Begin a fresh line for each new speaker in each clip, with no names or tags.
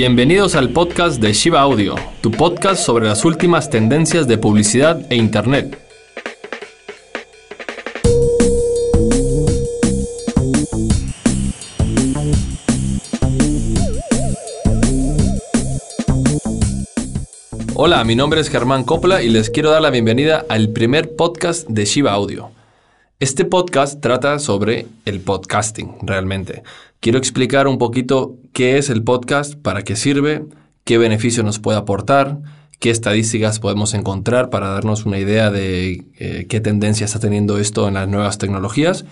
Bienvenidos al podcast de Shiva Audio, tu podcast sobre las últimas tendencias de publicidad e Internet. Hola, mi nombre es Germán Copla y les quiero dar la bienvenida al primer podcast de Shiva Audio. Este podcast trata sobre el podcasting, realmente. Quiero explicar un poquito qué es el podcast, para qué sirve, qué beneficio nos puede aportar, qué estadísticas podemos encontrar para darnos una idea de eh, qué tendencia está teniendo esto en las nuevas tecnologías.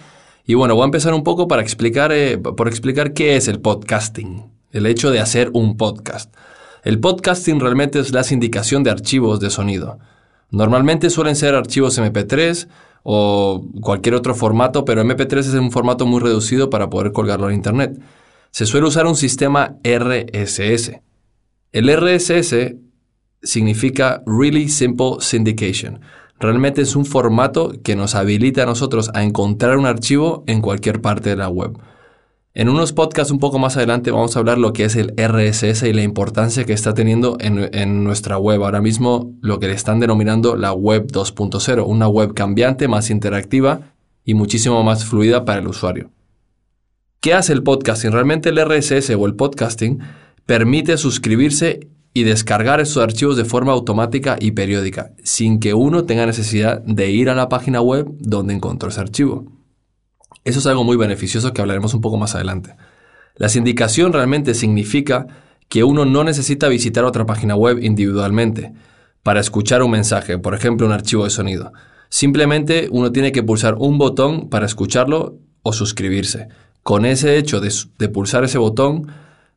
Y bueno, voy a empezar un poco para explicar, eh, por explicar qué es el podcasting, el hecho de hacer un podcast. El podcasting realmente es la sindicación de archivos de sonido. Normalmente suelen ser archivos MP3 o cualquier otro formato, pero MP3 es un formato muy reducido para poder colgarlo en Internet. Se suele usar un sistema RSS. El RSS significa Really Simple Syndication. Realmente es un formato que nos habilita a nosotros a encontrar un archivo en cualquier parte de la web. En unos podcasts un poco más adelante vamos a hablar lo que es el RSS y la importancia que está teniendo en, nuestra web. Ahora mismo lo que le están denominando la web 2.0, una web cambiante, más interactiva y muchísimo más fluida para el usuario. ¿Qué hace el podcasting? Realmente el RSS o el podcasting permite suscribirse y descargar esos archivos de forma automática y periódica, sin que uno tenga necesidad de ir a la página web donde encontró ese archivo. Eso es algo muy beneficioso que hablaremos un poco más adelante. La sindicación realmente significa que uno no necesita visitar otra página web individualmente para escuchar un mensaje, por ejemplo un archivo de sonido. Simplemente uno tiene que pulsar un botón para escucharlo o suscribirse. Con ese hecho de, pulsar ese botón,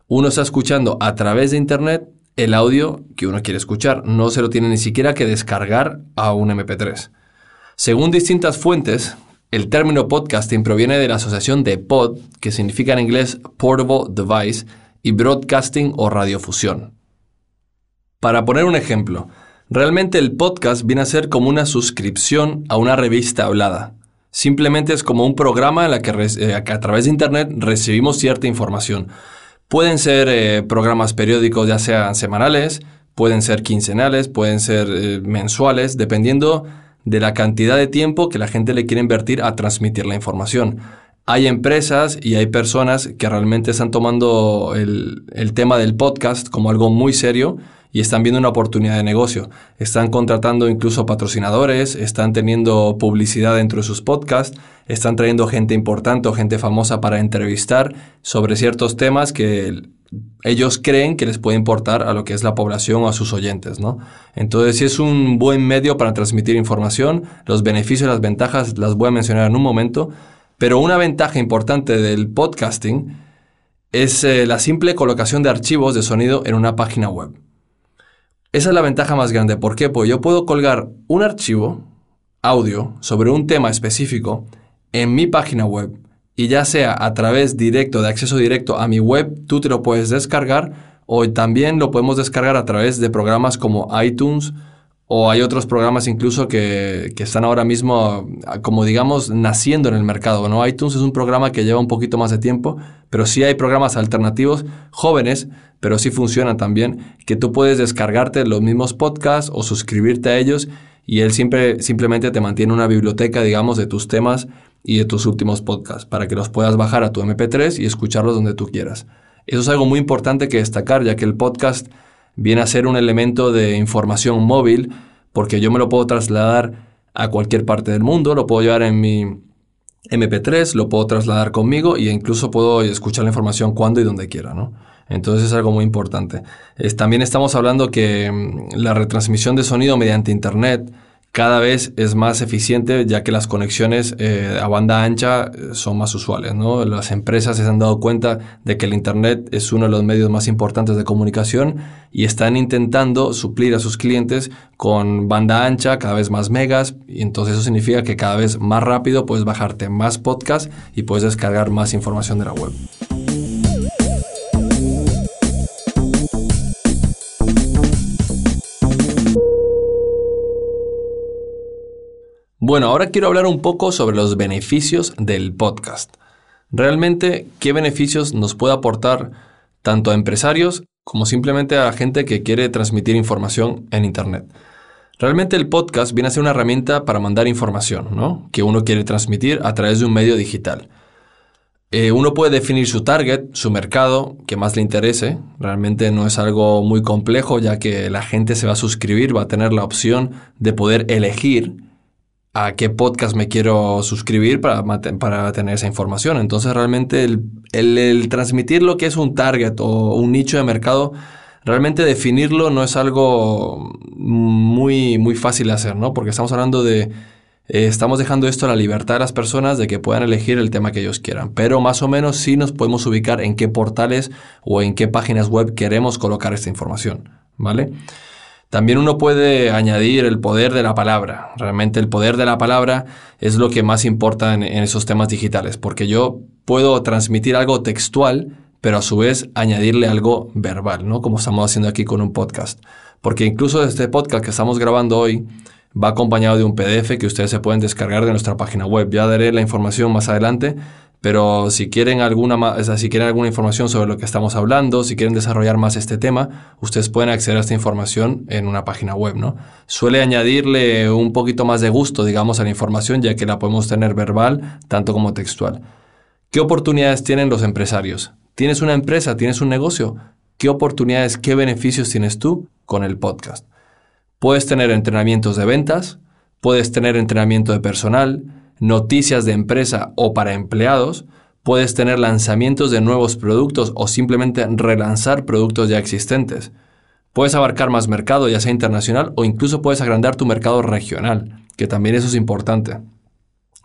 uno está escuchando a través de Internet el audio que uno quiere escuchar. No se lo tiene ni siquiera que descargar a un MP3. Según distintas fuentes, el término podcasting proviene de la asociación de pod, que significa en inglés portable device, y broadcasting o radiofusión. Para poner un ejemplo, realmente el podcast viene a ser como una suscripción a una revista hablada. Simplemente es como un programa en la que, eh, a través de Internet recibimos cierta información. Pueden ser eh, programas periódicos, ya sean semanales, pueden ser quincenales, pueden ser eh, mensuales, dependiendo de la cantidad de tiempo que la gente le quiere invertir a transmitir la información. Hay empresas y hay personas que realmente están tomando el, tema del podcast como algo muy serio y están viendo una oportunidad de negocio. Están contratando incluso patrocinadores, están teniendo publicidad dentro de sus podcasts, están trayendo gente importante o gente famosa para entrevistar sobre ciertos temas que ellos creen que les puede importar a lo que es la población o a sus oyentes, ¿no? Entonces, si es un buen medio para transmitir información, los beneficios y las ventajas las voy a mencionar en un momento, pero una ventaja importante del podcasting es eh, la simple colocación de archivos de sonido en una página web. Esa es la ventaja más grande. ¿Por qué? Pues yo puedo colgar un archivo audio sobre un tema específico en mi página web y ya sea a través directo, de acceso directo a mi web, tú te lo puedes descargar o también lo podemos descargar a través de programas como iTunes o hay otros programas incluso que, están ahora mismo, como digamos, naciendo en el mercado. ¿no? iTunes es un programa que lleva un poquito más de tiempo, pero sí hay programas alternativos jóvenes, pero sí funcionan también, que tú puedes descargarte los mismos podcasts o suscribirte a ellos y él siempre simplemente te mantiene una biblioteca, digamos, de tus temas y de tus últimos podcasts para que los puedas bajar a tu MP3 y escucharlos donde tú quieras. Eso es algo muy importante que destacar, ya que el podcast viene a ser un elemento de información móvil, porque yo me lo puedo trasladar a cualquier parte del mundo, lo puedo llevar en mi MP3, lo puedo trasladar conmigo e incluso puedo escuchar la información cuando y donde quiera, ¿no? Entonces es algo muy importante. también estamos hablando que mm, la retransmisión de sonido mediante Internet, cada vez es más eficiente ya que las conexiones eh, a banda ancha eh, son más usuales. ¿no? Las empresas se han dado cuenta de que el Internet es uno de los medios más importantes de comunicación y están intentando suplir a sus clientes con banda ancha, cada vez más megas, y entonces eso significa que cada vez más rápido puedes bajarte más podcasts y puedes descargar más información de la web. Bueno, ahora quiero hablar un poco sobre los beneficios del podcast. Realmente, ¿qué beneficios nos puede aportar tanto a empresarios como simplemente a gente que quiere transmitir información en Internet. Realmente el podcast viene a ser una herramienta para mandar información, ¿no? Que uno quiere transmitir a través de un medio digital. Eh, uno puede definir su target, su mercado, que más le interese. Realmente no es algo muy complejo, ya que la gente se va a suscribir, va a tener la opción de poder elegir a qué podcast me quiero suscribir para, para tener esa información. Entonces realmente el, transmitir lo que es un target o un nicho de mercado, realmente definirlo no es algo muy, muy fácil de hacer, ¿no? Porque estamos hablando de... Eh, estamos dejando esto a la libertad de las personas de que puedan elegir el tema que ellos quieran. Pero más o menos sí nos podemos ubicar en qué portales o en qué páginas web queremos colocar esta información, ¿vale? También uno puede añadir el poder de la palabra. Realmente el poder de la palabra es lo que más importa en, esos temas digitales, porque yo puedo transmitir algo textual, pero a su vez añadirle algo verbal, ¿no? Como estamos haciendo aquí con un podcast. Porque incluso este podcast que estamos grabando hoy va acompañado de un PDF que ustedes se pueden descargar de nuestra página web. Ya daré la información más adelante, pero si quieren alguna, si quieren alguna información sobre lo que estamos hablando, si quieren desarrollar más este tema, ustedes pueden acceder a esta información en una página web, ¿no? Suele añadirle un poquito más de gusto, digamos, a la información, ya que la podemos tener verbal, tanto como textual. ¿Qué oportunidades tienen los empresarios? ¿Tienes una empresa? ¿Tienes un negocio? ¿Qué oportunidades, qué beneficios tienes tú con el podcast? Puedes tener entrenamientos de ventas, puedes tener entrenamiento de personal, noticias de empresa o para empleados, puedes tener lanzamientos de nuevos productos o simplemente relanzar productos ya existentes. Puedes abarcar más mercado, ya sea internacional o incluso puedes agrandar tu mercado regional, que también eso es importante.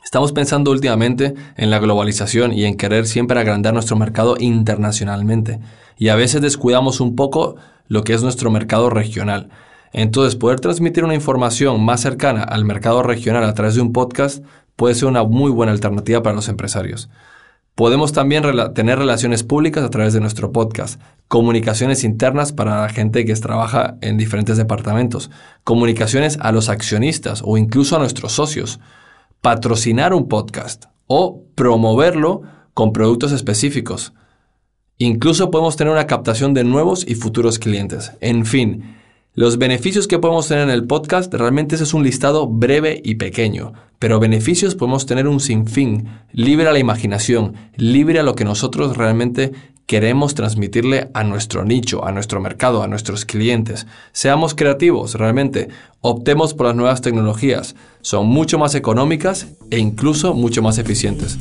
Estamos pensando últimamente en la globalización y en querer siempre agrandar nuestro mercado internacionalmente, y a veces descuidamos un poco lo que es nuestro mercado regional. Entonces, poder transmitir una información más cercana al mercado regional a través de un podcast puede ser una muy buena alternativa para los empresarios. Podemos también tener relaciones públicas a través de nuestro podcast, comunicaciones internas para la gente que trabaja en diferentes departamentos, comunicaciones a los accionistas o incluso a nuestros socios, patrocinar un podcast o promoverlo con productos específicos. Incluso podemos tener una captación de nuevos y futuros clientes. En fin, los beneficios que podemos tener en el podcast, realmente ese es un listado breve y pequeño, pero beneficios podemos tener un sinfín, libre a la imaginación, libre a lo que nosotros realmente queremos transmitirle a nuestro nicho, a nuestro mercado, a nuestros clientes. Seamos creativos, realmente, optemos por las nuevas tecnologías, son mucho más económicas e incluso mucho más eficientes.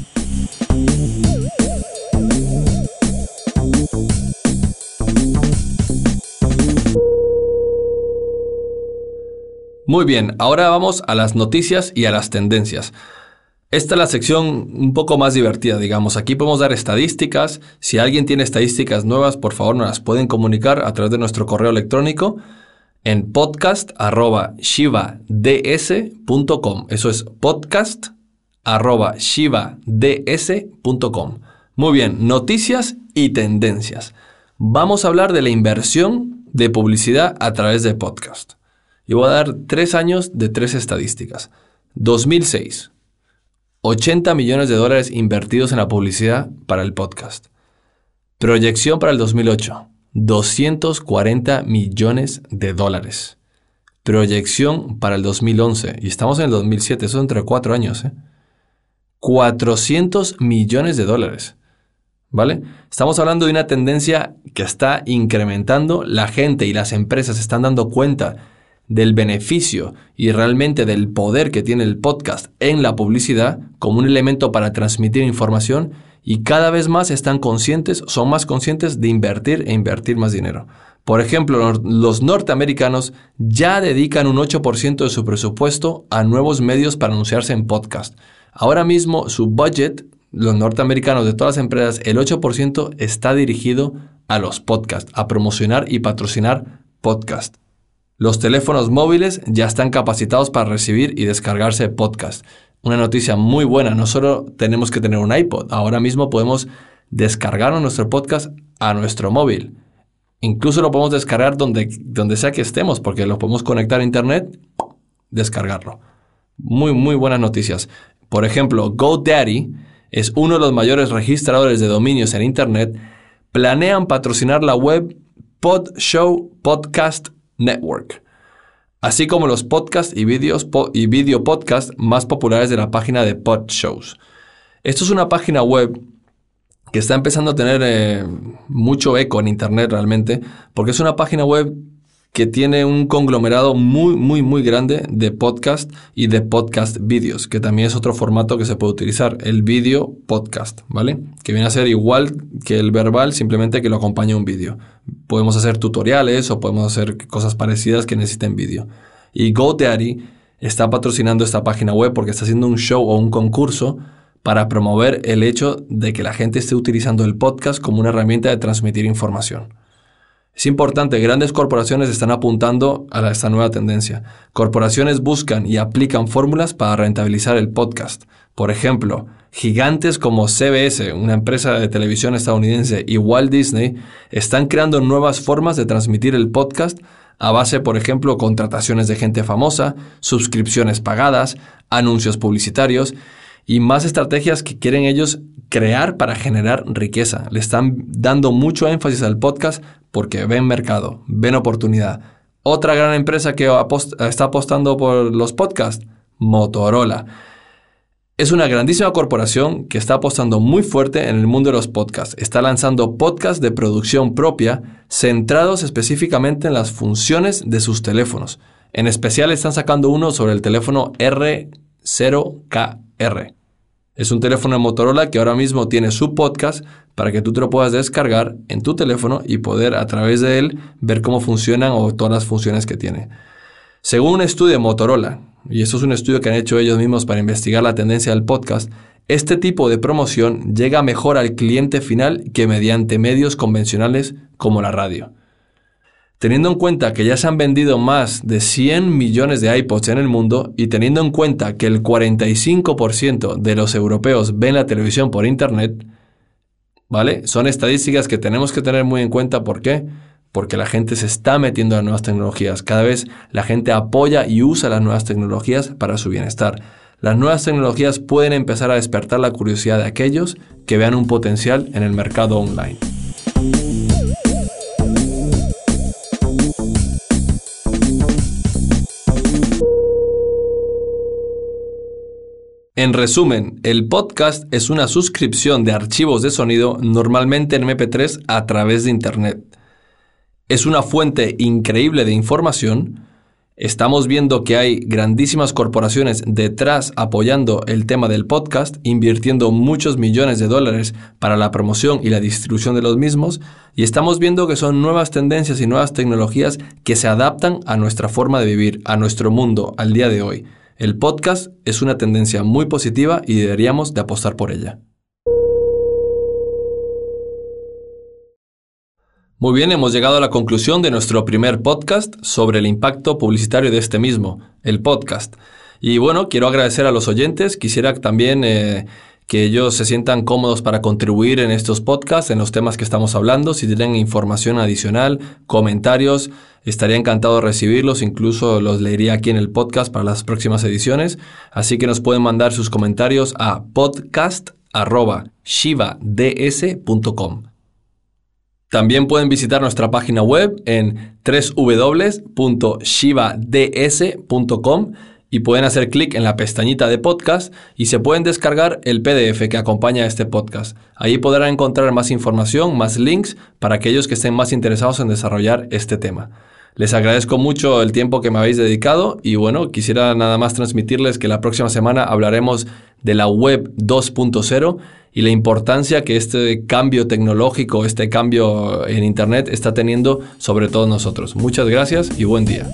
Muy bien, ahora vamos a las noticias y a las tendencias. Esta es la sección un poco más divertida, digamos. Aquí podemos dar estadísticas. Si alguien tiene estadísticas nuevas, por favor nos las pueden comunicar a través de nuestro correo electrónico en podcast.shivads.com. Eso es podcast.shivads.com. Muy bien, noticias y tendencias. Vamos a hablar de la inversión de publicidad a través de podcast. Y voy a dar tres años de tres estadísticas. 2006. 80 millones de dólares invertidos en la publicidad para el podcast. Proyección para el 2008. 240 millones de dólares. Proyección para el 2011. Y estamos en el 2007. Eso entre cuatro años. 400 ¿eh? millones de dólares. ¿Vale? Estamos hablando de una tendencia que está incrementando. La gente y las empresas están dando cuenta del beneficio y realmente del poder que tiene el podcast en la publicidad como un elemento para transmitir información y cada vez más están conscientes, son más conscientes de invertir e invertir más dinero. Por ejemplo, los norteamericanos ya dedican un 8% de su presupuesto a nuevos medios para anunciarse en podcast. Ahora mismo su budget, los norteamericanos de todas las empresas, el 8% está dirigido a los podcasts, a promocionar y patrocinar podcasts. Los teléfonos móviles ya están capacitados para recibir y descargarse podcast. Una noticia muy buena, no solo tenemos que tener un iPod, ahora mismo podemos descargar nuestro podcast a nuestro móvil. Incluso lo podemos descargar donde, donde sea que estemos, porque lo podemos conectar a Internet, descargarlo. Muy, muy buenas noticias. Por ejemplo, GoDaddy es uno de los mayores registradores de dominios en Internet planean patrocinar la web Podshow Podcast Network, así como los podcasts y, videos y video podcasts más populares de la página de Podshows. Esto es una página web que está empezando a tener eh, mucho eco en Internet realmente, porque es una página web que tiene un conglomerado muy, muy, muy grande de podcast y de podcast vídeos, que también es otro formato que se puede utilizar, el vídeo podcast, ¿vale? Que viene a ser igual que el verbal, simplemente que lo acompaña un vídeo. Podemos hacer tutoriales o podemos hacer cosas parecidas que necesiten vídeo. Y GoDaddy está patrocinando esta página web porque está haciendo un show o un concurso para promover el hecho de que la gente esté utilizando el podcast como una herramienta de transmitir información. Es importante, grandes corporaciones están apuntando a esta nueva tendencia. Corporaciones buscan y aplican fórmulas para rentabilizar el podcast. Por ejemplo, gigantes como CBS, una empresa de televisión estadounidense, y Walt Disney están creando nuevas formas de transmitir el podcast a base, por ejemplo, contrataciones de gente famosa, suscripciones pagadas, anuncios publicitarios y más estrategias que quieren ellos crear para generar riqueza. Le están dando mucho énfasis al podcast porque ven mercado, ven oportunidad. Otra gran empresa que está apostando por los podcasts, Motorola. Es una grandísima corporación que está apostando muy fuerte en el mundo de los podcasts. Está lanzando podcasts de producción propia centrados específicamente en las funciones de sus teléfonos. En especial están sacando uno sobre el teléfono R0KR. Es un teléfono de Motorola que ahora mismo tiene su podcast para que tú te lo puedas descargar en tu teléfono y poder a través de él ver cómo funcionan o todas las funciones que tiene. Según un estudio de Motorola, y eso es un estudio que han hecho ellos mismos para investigar la tendencia del podcast, este tipo de promoción llega mejor al cliente final que mediante medios convencionales como la radio. Teniendo en cuenta que ya se han vendido más de 100 millones de iPods en el mundo y teniendo en cuenta que el 45% de los europeos ven la televisión por Internet, ¿vale? Son estadísticas que tenemos que tener muy en cuenta. ¿Por qué? Porque la gente se está metiendo a nuevas tecnologías. Cada vez la gente apoya y usa las nuevas tecnologías para su bienestar. Las nuevas tecnologías pueden empezar a despertar la curiosidad de aquellos que vean un potencial en el mercado online. En resumen, el podcast es una suscripción de archivos de sonido normalmente en MP3 a través de Internet. Es una fuente increíble de información. Estamos viendo que hay grandísimas corporaciones detrás apoyando el tema del podcast, invirtiendo muchos millones de dólares para la promoción y la distribución de los mismos, y estamos viendo que son nuevas tendencias y nuevas tecnologías que se adaptan a nuestra forma de vivir, a nuestro mundo, al día de hoy. El podcast es una tendencia muy positiva y deberíamos de apostar por ella. Muy bien, hemos llegado a la conclusión de nuestro primer podcast sobre el impacto publicitario de este mismo, el podcast. Y bueno, quiero agradecer a los oyentes. Quisiera también eh, que ellos se sientan cómodos para contribuir en estos podcasts, en los temas que estamos hablando. Si tienen información adicional, comentarios, estaría encantado de recibirlos. Incluso los leería aquí en el podcast para las próximas ediciones. Así que nos pueden mandar sus comentarios a podcast.shivads.com. También pueden visitar nuestra página web en www.shivads.com y pueden hacer clic en la pestañita de podcast y se pueden descargar el PDF que acompaña a este podcast. Ahí podrán encontrar más información, más links para aquellos que estén más interesados en desarrollar este tema. Les agradezco mucho el tiempo que me habéis dedicado y bueno, quisiera nada más transmitirles que la próxima semana hablaremos de la web 2.0 y la importancia que este cambio tecnológico, este cambio en Internet está teniendo sobre todos nosotros. Muchas gracias y buen día.